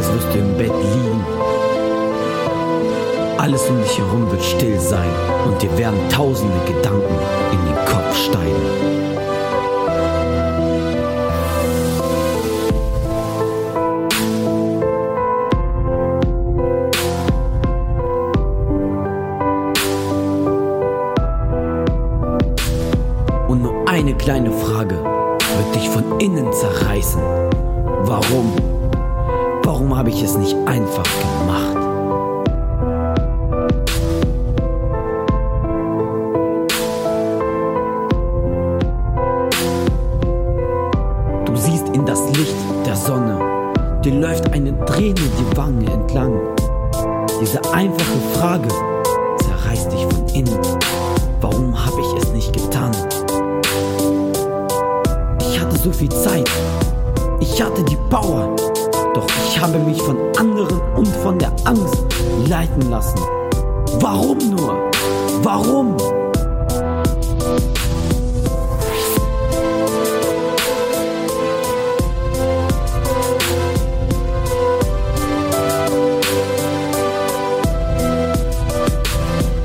Tages wirst du im Bett liegen. Alles um dich herum wird still sein und dir werden tausende Gedanken in den Kopf steigen. Und nur eine kleine Frage wird dich von innen zerreißen. Warum? Warum habe ich es nicht einfach gemacht? Du siehst in das Licht der Sonne, dir läuft eine Träne die Wange entlang. Diese einfache Frage zerreißt dich von innen. Warum habe ich es nicht getan? Ich hatte so viel Zeit. Ich hatte die Power. Doch ich habe mich von anderen und von der Angst leiten lassen. Warum nur? Warum?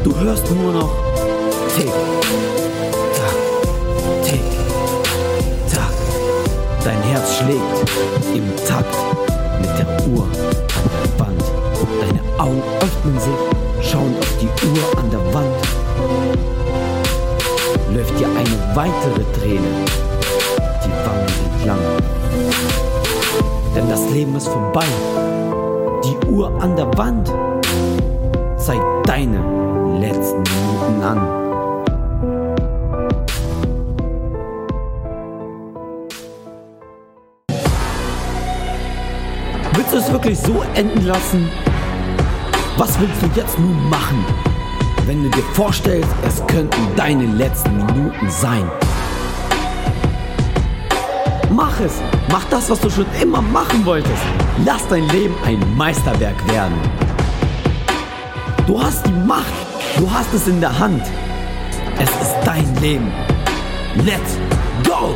Du hörst nur noch Tick, Tack, Tick, Tack. Dein Herz schlägt im Takt mit der Uhr an der Wand. Deine Augen öffnen sich, schauen auf die Uhr an der Wand. Läuft dir eine weitere Träne die Wangen entlang. Denn das Leben ist vorbei. Die Uhr an der Wand zeigt deine letzten Minuten an. Willst du es wirklich so enden lassen? Was willst du jetzt nun machen, wenn du dir vorstellst, es könnten deine letzten Minuten sein? Mach es! Mach das, was du schon immer machen wolltest. Lass dein Leben ein Meisterwerk werden. Du hast die Macht. Du hast es in der Hand. Es ist dein Leben. Let's go!